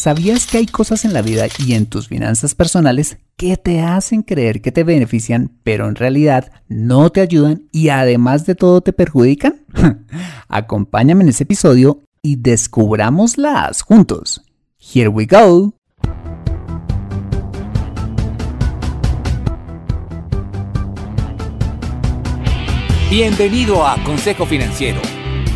¿sabías que hay cosas en la vida y en tus finanzas personales que te hacen creer que te benefician, pero en realidad no te ayudan y además de todo te perjudican? Acompáñame en ese episodio y descubramoslas juntos. Here we go. Bienvenido a Consejo Financiero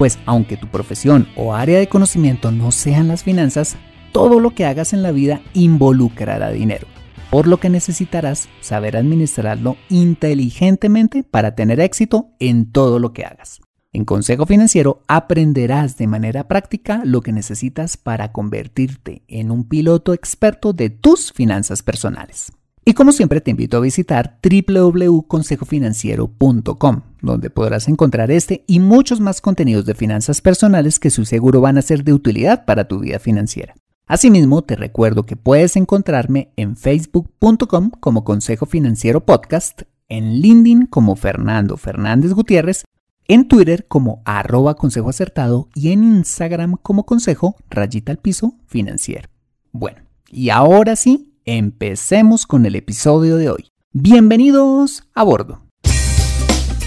pues aunque tu profesión o área de conocimiento no sean las finanzas, todo lo que hagas en la vida involucrará dinero, por lo que necesitarás saber administrarlo inteligentemente para tener éxito en todo lo que hagas. En Consejo Financiero aprenderás de manera práctica lo que necesitas para convertirte en un piloto experto de tus finanzas personales. Y como siempre te invito a visitar www.consejofinanciero.com, donde podrás encontrar este y muchos más contenidos de finanzas personales que su seguro van a ser de utilidad para tu vida financiera. Asimismo, te recuerdo que puedes encontrarme en facebook.com como Consejo Financiero Podcast, en LinkedIn como Fernando Fernández Gutiérrez, en Twitter como arroba consejo acertado y en Instagram como consejo rayita al piso financiero. Bueno, y ahora sí, Empecemos con el episodio de hoy. Bienvenidos a bordo.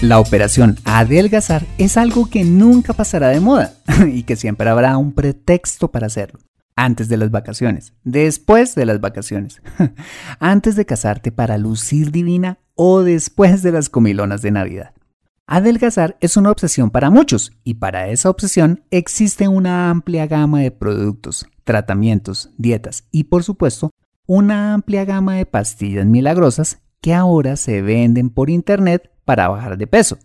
La operación adelgazar es algo que nunca pasará de moda y que siempre habrá un pretexto para hacerlo. Antes de las vacaciones, después de las vacaciones, antes de casarte para lucir divina o después de las comilonas de Navidad. Adelgazar es una obsesión para muchos y para esa obsesión existe una amplia gama de productos, tratamientos, dietas y por supuesto una amplia gama de pastillas milagrosas que ahora se venden por internet para bajar de peso.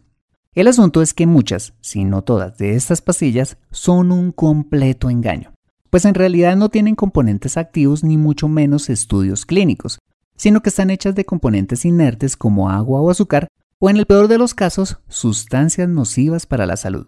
El asunto es que muchas, si no todas, de estas pastillas son un completo engaño, pues en realidad no tienen componentes activos ni mucho menos estudios clínicos, sino que están hechas de componentes inertes como agua o azúcar, o en el peor de los casos, sustancias nocivas para la salud.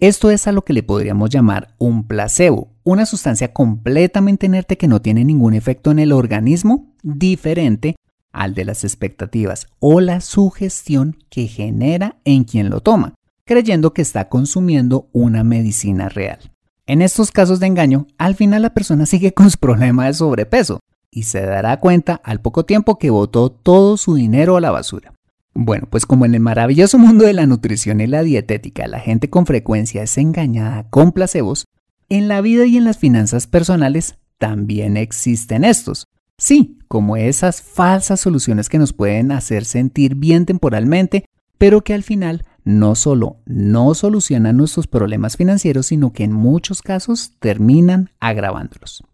Esto es a lo que le podríamos llamar un placebo, una sustancia completamente inerte que no tiene ningún efecto en el organismo diferente al de las expectativas o la sugestión que genera en quien lo toma, creyendo que está consumiendo una medicina real. En estos casos de engaño, al final la persona sigue con su problema de sobrepeso y se dará cuenta al poco tiempo que botó todo su dinero a la basura. Bueno, pues como en el maravilloso mundo de la nutrición y la dietética la gente con frecuencia es engañada con placebos, en la vida y en las finanzas personales también existen estos. Sí, como esas falsas soluciones que nos pueden hacer sentir bien temporalmente, pero que al final no solo no solucionan nuestros problemas financieros, sino que en muchos casos terminan agravándolos.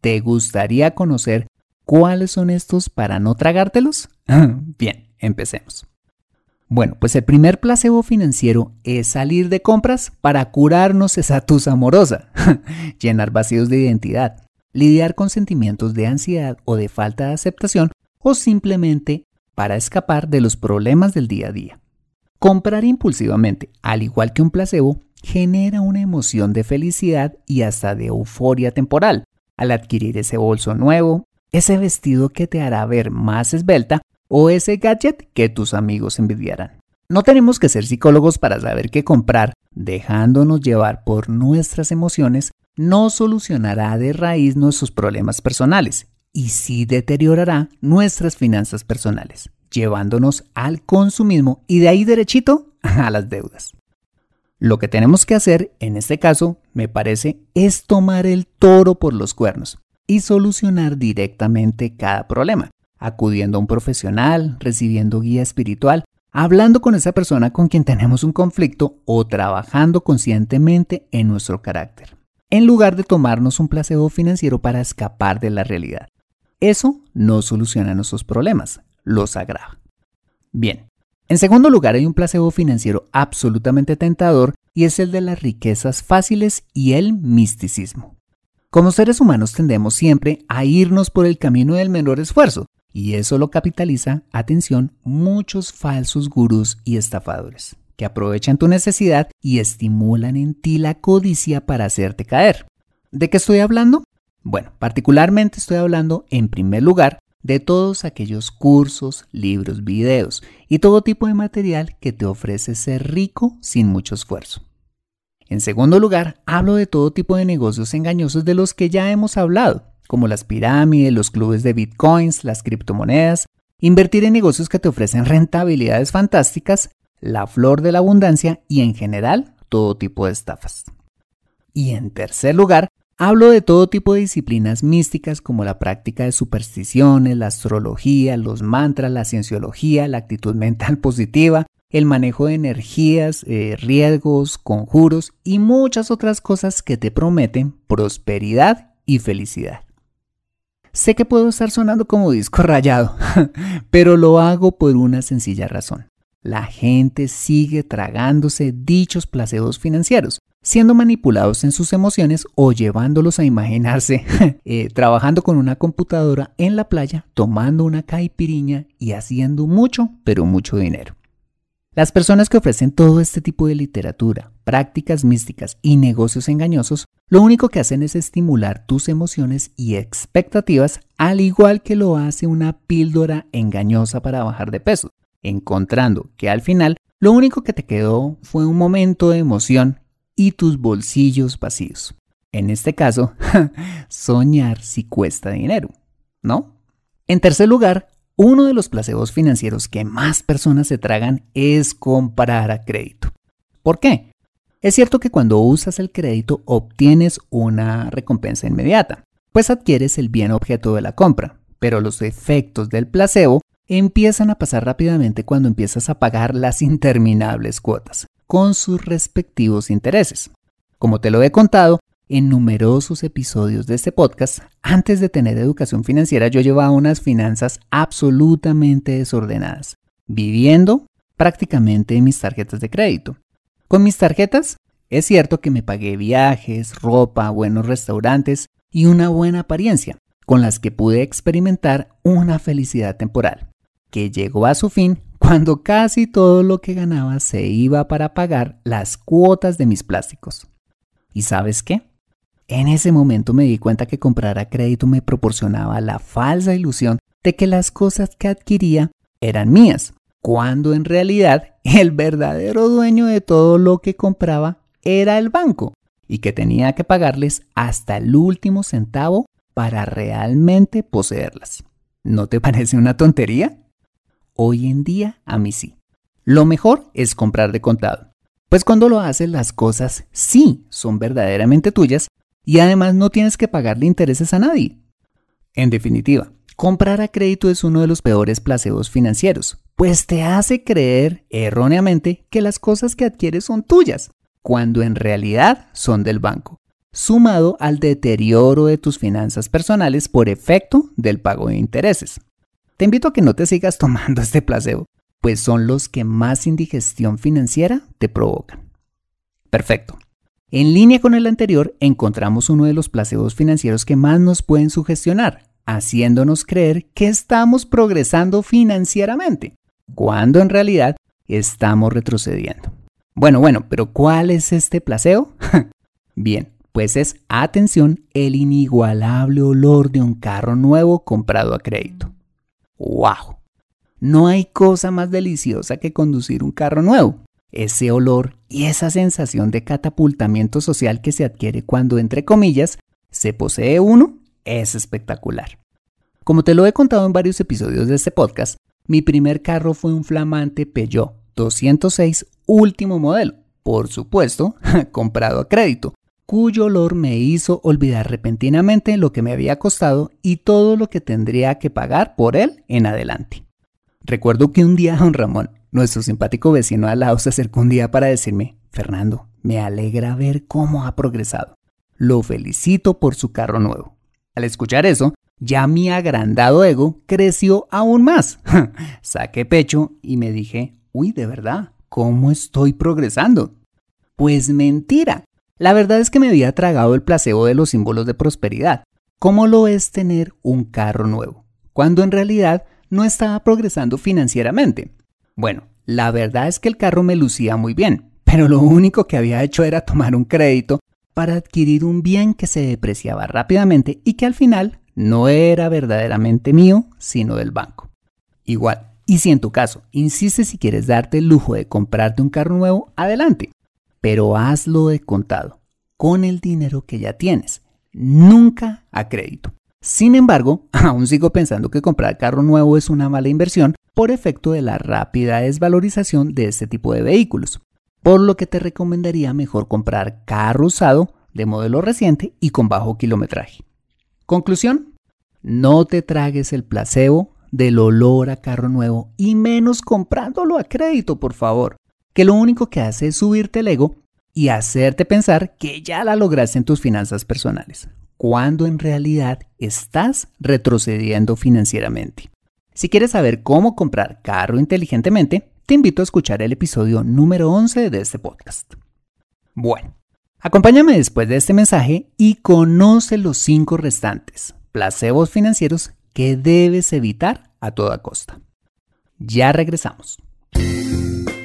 ¿Te gustaría conocer cuáles son estos para no tragártelos? bien, empecemos. Bueno, pues el primer placebo financiero es salir de compras para curarnos esa tusa amorosa, llenar vacíos de identidad, lidiar con sentimientos de ansiedad o de falta de aceptación o simplemente para escapar de los problemas del día a día. Comprar impulsivamente, al igual que un placebo, genera una emoción de felicidad y hasta de euforia temporal al adquirir ese bolso nuevo, ese vestido que te hará ver más esbelta o ese gadget que tus amigos envidiarán. No tenemos que ser psicólogos para saber que comprar, dejándonos llevar por nuestras emociones, no solucionará de raíz nuestros problemas personales y sí deteriorará nuestras finanzas personales, llevándonos al consumismo y de ahí derechito a las deudas. Lo que tenemos que hacer, en este caso, me parece, es tomar el toro por los cuernos y solucionar directamente cada problema, acudiendo a un profesional, recibiendo guía espiritual, hablando con esa persona con quien tenemos un conflicto o trabajando conscientemente en nuestro carácter, en lugar de tomarnos un placebo financiero para escapar de la realidad. Eso no soluciona nuestros problemas, los agrava. Bien, en segundo lugar, hay un placebo financiero absolutamente tentador y es el de las riquezas fáciles y el misticismo. Como seres humanos tendemos siempre a irnos por el camino del menor esfuerzo, y eso lo capitaliza, atención, muchos falsos gurús y estafadores, que aprovechan tu necesidad y estimulan en ti la codicia para hacerte caer. ¿De qué estoy hablando? Bueno, particularmente estoy hablando, en primer lugar, de todos aquellos cursos, libros, videos y todo tipo de material que te ofrece ser rico sin mucho esfuerzo. En segundo lugar, hablo de todo tipo de negocios engañosos de los que ya hemos hablado, como las pirámides, los clubes de bitcoins, las criptomonedas, invertir en negocios que te ofrecen rentabilidades fantásticas, la flor de la abundancia y en general todo tipo de estafas. Y en tercer lugar, Hablo de todo tipo de disciplinas místicas como la práctica de supersticiones, la astrología, los mantras, la cienciología, la actitud mental positiva, el manejo de energías, eh, riesgos, conjuros y muchas otras cosas que te prometen prosperidad y felicidad. Sé que puedo estar sonando como disco rayado, pero lo hago por una sencilla razón. La gente sigue tragándose dichos placebos financieros siendo manipulados en sus emociones o llevándolos a imaginarse eh, trabajando con una computadora en la playa, tomando una caipiriña y haciendo mucho, pero mucho dinero. Las personas que ofrecen todo este tipo de literatura, prácticas místicas y negocios engañosos, lo único que hacen es estimular tus emociones y expectativas, al igual que lo hace una píldora engañosa para bajar de peso, encontrando que al final lo único que te quedó fue un momento de emoción y tus bolsillos vacíos. En este caso, soñar si cuesta dinero, ¿no? En tercer lugar, uno de los placebos financieros que más personas se tragan es comprar a crédito. ¿Por qué? Es cierto que cuando usas el crédito obtienes una recompensa inmediata, pues adquieres el bien objeto de la compra, pero los efectos del placebo empiezan a pasar rápidamente cuando empiezas a pagar las interminables cuotas con sus respectivos intereses. Como te lo he contado en numerosos episodios de este podcast, antes de tener educación financiera yo llevaba unas finanzas absolutamente desordenadas, viviendo prácticamente en mis tarjetas de crédito. Con mis tarjetas es cierto que me pagué viajes, ropa, buenos restaurantes y una buena apariencia, con las que pude experimentar una felicidad temporal, que llegó a su fin cuando casi todo lo que ganaba se iba para pagar las cuotas de mis plásticos. ¿Y sabes qué? En ese momento me di cuenta que comprar a crédito me proporcionaba la falsa ilusión de que las cosas que adquiría eran mías, cuando en realidad el verdadero dueño de todo lo que compraba era el banco y que tenía que pagarles hasta el último centavo para realmente poseerlas. ¿No te parece una tontería? Hoy en día a mí sí. Lo mejor es comprar de contado, pues cuando lo haces las cosas sí son verdaderamente tuyas y además no tienes que pagarle intereses a nadie. En definitiva, comprar a crédito es uno de los peores placebos financieros, pues te hace creer erróneamente que las cosas que adquieres son tuyas, cuando en realidad son del banco, sumado al deterioro de tus finanzas personales por efecto del pago de intereses. Te invito a que no te sigas tomando este placebo, pues son los que más indigestión financiera te provocan. Perfecto. En línea con el anterior, encontramos uno de los placebos financieros que más nos pueden sugestionar, haciéndonos creer que estamos progresando financieramente, cuando en realidad estamos retrocediendo. Bueno, bueno, pero ¿cuál es este placebo? Bien, pues es, atención, el inigualable olor de un carro nuevo comprado a crédito. ¡Wow! No hay cosa más deliciosa que conducir un carro nuevo. Ese olor y esa sensación de catapultamiento social que se adquiere cuando, entre comillas, se posee uno es espectacular. Como te lo he contado en varios episodios de este podcast, mi primer carro fue un flamante Peugeot 206 último modelo, por supuesto, comprado a crédito, cuyo olor me hizo olvidar repentinamente lo que me había costado y todo lo que tendría que pagar por él en adelante. Recuerdo que un día don Ramón, nuestro simpático vecino al lado, se acercó un día para decirme, Fernando, me alegra ver cómo ha progresado. Lo felicito por su carro nuevo. Al escuchar eso, ya mi agrandado ego creció aún más. Saqué pecho y me dije, uy, de verdad, ¿cómo estoy progresando? Pues mentira. La verdad es que me había tragado el placebo de los símbolos de prosperidad. ¿Cómo lo es tener un carro nuevo? Cuando en realidad no estaba progresando financieramente. Bueno, la verdad es que el carro me lucía muy bien, pero lo único que había hecho era tomar un crédito para adquirir un bien que se depreciaba rápidamente y que al final no era verdaderamente mío, sino del banco. Igual, y si en tu caso insistes si quieres darte el lujo de comprarte un carro nuevo, adelante pero hazlo de contado, con el dinero que ya tienes, nunca a crédito. Sin embargo, aún sigo pensando que comprar carro nuevo es una mala inversión por efecto de la rápida desvalorización de este tipo de vehículos, por lo que te recomendaría mejor comprar carro usado de modelo reciente y con bajo kilometraje. Conclusión, no te tragues el placebo del olor a carro nuevo y menos comprándolo a crédito, por favor que lo único que hace es subirte el ego y hacerte pensar que ya la lograste en tus finanzas personales, cuando en realidad estás retrocediendo financieramente. Si quieres saber cómo comprar carro inteligentemente, te invito a escuchar el episodio número 11 de este podcast. Bueno, acompáñame después de este mensaje y conoce los cinco restantes placebos financieros que debes evitar a toda costa. Ya regresamos.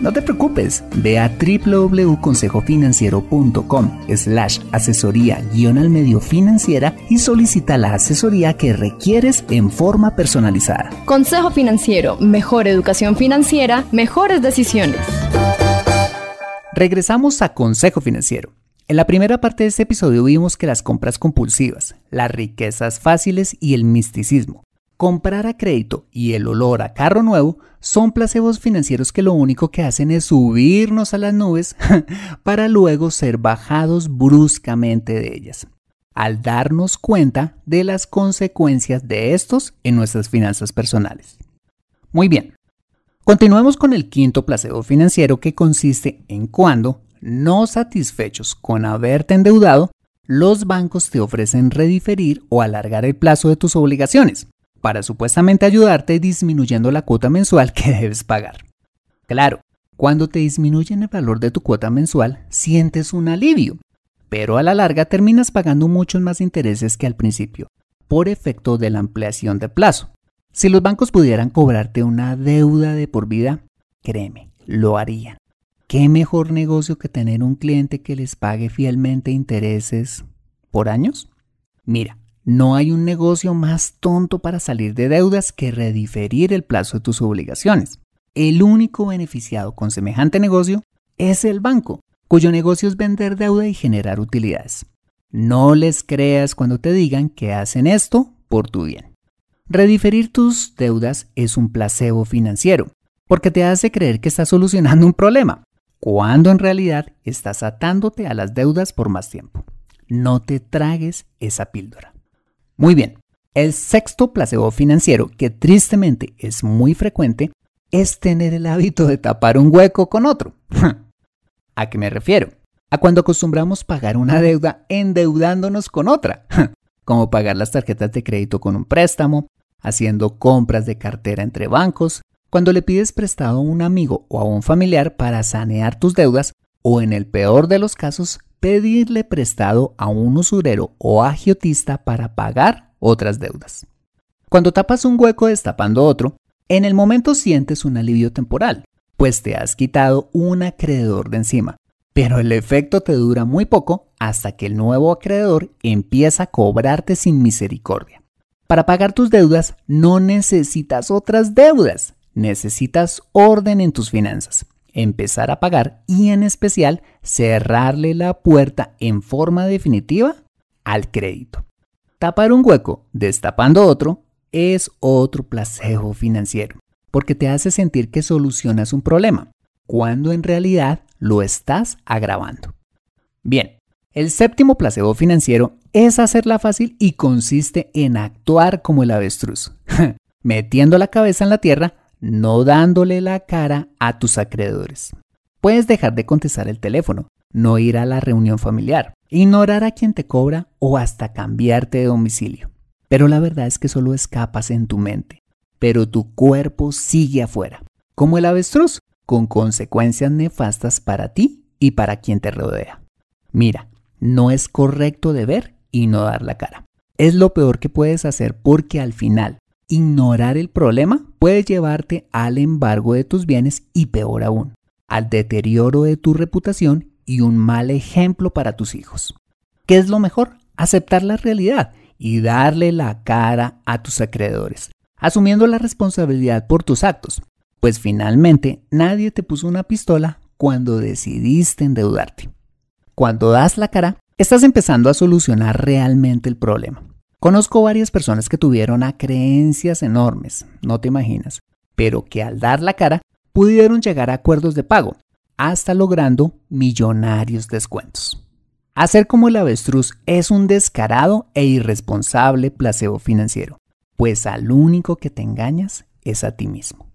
no te preocupes, ve a www.consejofinanciero.com slash asesoría guion al medio financiera y solicita la asesoría que requieres en forma personalizada. Consejo Financiero, mejor educación financiera, mejores decisiones. Regresamos a Consejo Financiero. En la primera parte de este episodio vimos que las compras compulsivas, las riquezas fáciles y el misticismo Comprar a crédito y el olor a carro nuevo son placebos financieros que lo único que hacen es subirnos a las nubes para luego ser bajados bruscamente de ellas, al darnos cuenta de las consecuencias de estos en nuestras finanzas personales. Muy bien, continuemos con el quinto placebo financiero que consiste en cuando, no satisfechos con haberte endeudado, los bancos te ofrecen rediferir o alargar el plazo de tus obligaciones para supuestamente ayudarte disminuyendo la cuota mensual que debes pagar. Claro, cuando te disminuyen el valor de tu cuota mensual, sientes un alivio, pero a la larga terminas pagando muchos más intereses que al principio, por efecto de la ampliación de plazo. Si los bancos pudieran cobrarte una deuda de por vida, créeme, lo harían. ¿Qué mejor negocio que tener un cliente que les pague fielmente intereses por años? Mira, no hay un negocio más tonto para salir de deudas que rediferir el plazo de tus obligaciones. El único beneficiado con semejante negocio es el banco, cuyo negocio es vender deuda y generar utilidades. No les creas cuando te digan que hacen esto por tu bien. Rediferir tus deudas es un placebo financiero, porque te hace creer que estás solucionando un problema, cuando en realidad estás atándote a las deudas por más tiempo. No te tragues esa píldora. Muy bien, el sexto placebo financiero, que tristemente es muy frecuente, es tener el hábito de tapar un hueco con otro. ¿A qué me refiero? A cuando acostumbramos pagar una deuda endeudándonos con otra, como pagar las tarjetas de crédito con un préstamo, haciendo compras de cartera entre bancos, cuando le pides prestado a un amigo o a un familiar para sanear tus deudas, o en el peor de los casos, pedirle prestado a un usurero o agiotista para pagar otras deudas. Cuando tapas un hueco destapando otro, en el momento sientes un alivio temporal, pues te has quitado un acreedor de encima, pero el efecto te dura muy poco hasta que el nuevo acreedor empieza a cobrarte sin misericordia. Para pagar tus deudas no necesitas otras deudas, necesitas orden en tus finanzas, empezar a pagar y en especial cerrarle la puerta en forma definitiva al crédito. Tapar un hueco destapando otro es otro placebo financiero, porque te hace sentir que solucionas un problema, cuando en realidad lo estás agravando. Bien, el séptimo placebo financiero es hacerla fácil y consiste en actuar como el avestruz, metiendo la cabeza en la tierra, no dándole la cara a tus acreedores. Puedes dejar de contestar el teléfono, no ir a la reunión familiar, ignorar a quien te cobra o hasta cambiarte de domicilio. Pero la verdad es que solo escapas en tu mente, pero tu cuerpo sigue afuera, como el avestruz, con consecuencias nefastas para ti y para quien te rodea. Mira, no es correcto deber y no dar la cara. Es lo peor que puedes hacer porque al final, ignorar el problema puede llevarte al embargo de tus bienes y peor aún, al deterioro de tu reputación y un mal ejemplo para tus hijos. ¿Qué es lo mejor? Aceptar la realidad y darle la cara a tus acreedores, asumiendo la responsabilidad por tus actos, pues finalmente nadie te puso una pistola cuando decidiste endeudarte. Cuando das la cara, estás empezando a solucionar realmente el problema. Conozco varias personas que tuvieron a creencias enormes, no te imaginas, pero que al dar la cara pudieron llegar a acuerdos de pago, hasta logrando millonarios descuentos. Hacer como el avestruz es un descarado e irresponsable placebo financiero, pues al único que te engañas es a ti mismo.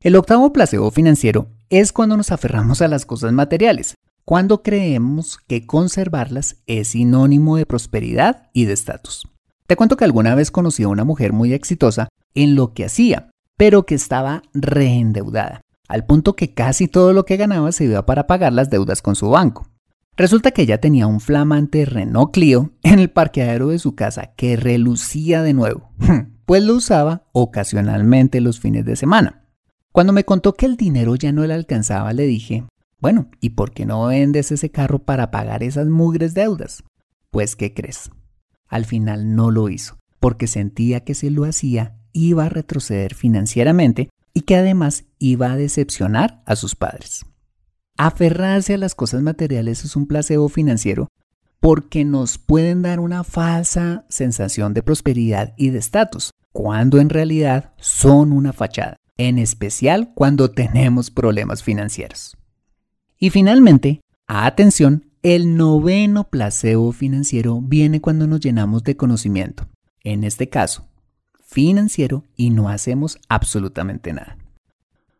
El octavo placebo financiero es cuando nos aferramos a las cosas materiales, cuando creemos que conservarlas es sinónimo de prosperidad y de estatus. Te cuento que alguna vez conocí a una mujer muy exitosa en lo que hacía, pero que estaba reendeudada, al punto que casi todo lo que ganaba se iba para pagar las deudas con su banco. Resulta que ella tenía un flamante Renault Clio en el parqueadero de su casa que relucía de nuevo, pues lo usaba ocasionalmente los fines de semana. Cuando me contó que el dinero ya no le alcanzaba, le dije, bueno, ¿y por qué no vendes ese carro para pagar esas mugres deudas? Pues, ¿qué crees? Al final no lo hizo, porque sentía que si lo hacía iba a retroceder financieramente y que además iba a decepcionar a sus padres. Aferrarse a las cosas materiales es un placebo financiero porque nos pueden dar una falsa sensación de prosperidad y de estatus, cuando en realidad son una fachada, en especial cuando tenemos problemas financieros. Y finalmente, atención, el noveno placebo financiero viene cuando nos llenamos de conocimiento, en este caso, financiero, y no hacemos absolutamente nada.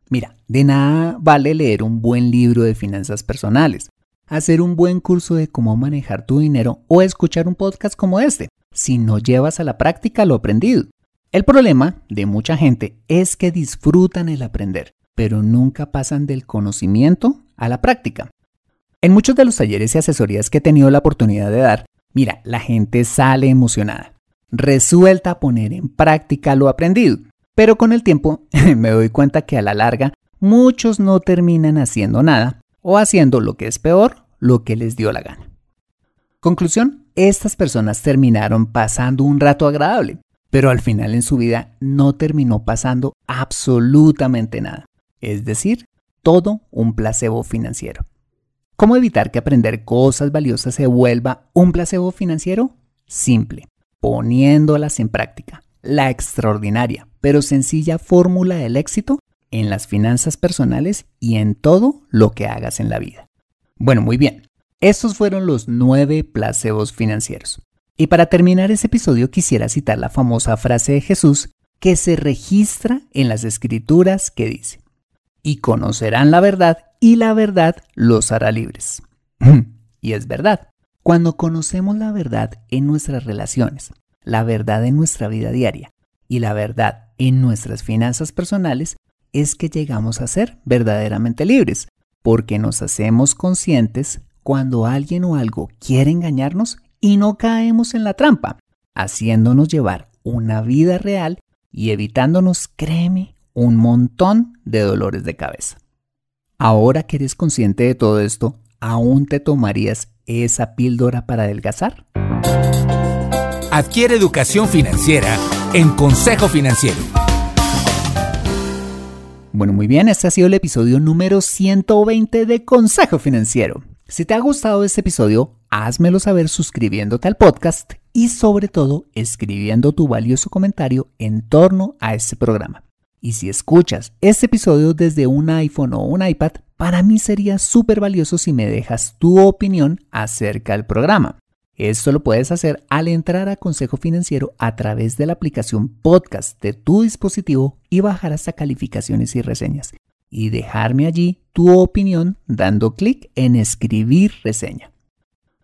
Mira, de nada vale leer un buen libro de finanzas personales, hacer un buen curso de cómo manejar tu dinero o escuchar un podcast como este, si no llevas a la práctica lo aprendido. El problema de mucha gente es que disfrutan el aprender, pero nunca pasan del conocimiento a la práctica. En muchos de los talleres y asesorías que he tenido la oportunidad de dar, mira, la gente sale emocionada, resuelta a poner en práctica lo aprendido. Pero con el tiempo me doy cuenta que a la larga muchos no terminan haciendo nada o haciendo lo que es peor, lo que les dio la gana. Conclusión, estas personas terminaron pasando un rato agradable, pero al final en su vida no terminó pasando absolutamente nada. Es decir, todo un placebo financiero. ¿Cómo evitar que aprender cosas valiosas se vuelva un placebo financiero? Simple, poniéndolas en práctica la extraordinaria pero sencilla fórmula del éxito en las finanzas personales y en todo lo que hagas en la vida. Bueno, muy bien. Estos fueron los nueve placebos financieros. Y para terminar ese episodio quisiera citar la famosa frase de Jesús que se registra en las escrituras que dice, y conocerán la verdad y la verdad los hará libres. y es verdad, cuando conocemos la verdad en nuestras relaciones, la verdad en nuestra vida diaria y la verdad en nuestras finanzas personales, es que llegamos a ser verdaderamente libres, porque nos hacemos conscientes cuando alguien o algo quiere engañarnos y no caemos en la trampa, haciéndonos llevar una vida real y evitándonos, créeme, un montón de dolores de cabeza. Ahora que eres consciente de todo esto, ¿aún te tomarías esa píldora para adelgazar? Adquiere educación financiera en Consejo Financiero. Bueno, muy bien, este ha sido el episodio número 120 de Consejo Financiero. Si te ha gustado este episodio, házmelo saber suscribiéndote al podcast y sobre todo escribiendo tu valioso comentario en torno a este programa. Y si escuchas este episodio desde un iPhone o un iPad, para mí sería súper valioso si me dejas tu opinión acerca del programa. Esto lo puedes hacer al entrar a Consejo Financiero a través de la aplicación podcast de tu dispositivo y bajar hasta calificaciones y reseñas. Y dejarme allí tu opinión dando clic en escribir reseña.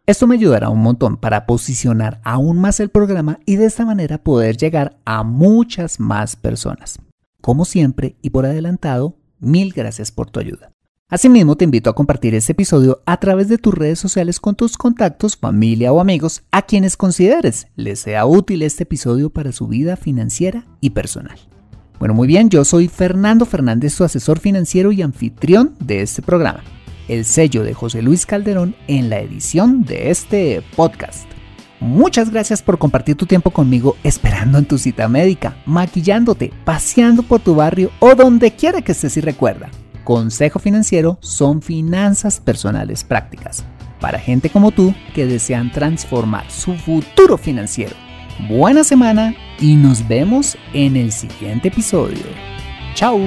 Esto me ayudará un montón para posicionar aún más el programa y de esta manera poder llegar a muchas más personas. Como siempre y por adelantado, mil gracias por tu ayuda. Asimismo, te invito a compartir este episodio a través de tus redes sociales con tus contactos, familia o amigos a quienes consideres les sea útil este episodio para su vida financiera y personal. Bueno, muy bien, yo soy Fernando Fernández, su asesor financiero y anfitrión de este programa. El sello de José Luis Calderón en la edición de este podcast. Muchas gracias por compartir tu tiempo conmigo esperando en tu cita médica, maquillándote, paseando por tu barrio o donde quiera que estés y recuerda Consejo Financiero son finanzas personales prácticas para gente como tú que desean transformar su futuro financiero. Buena semana y nos vemos en el siguiente episodio. Chao.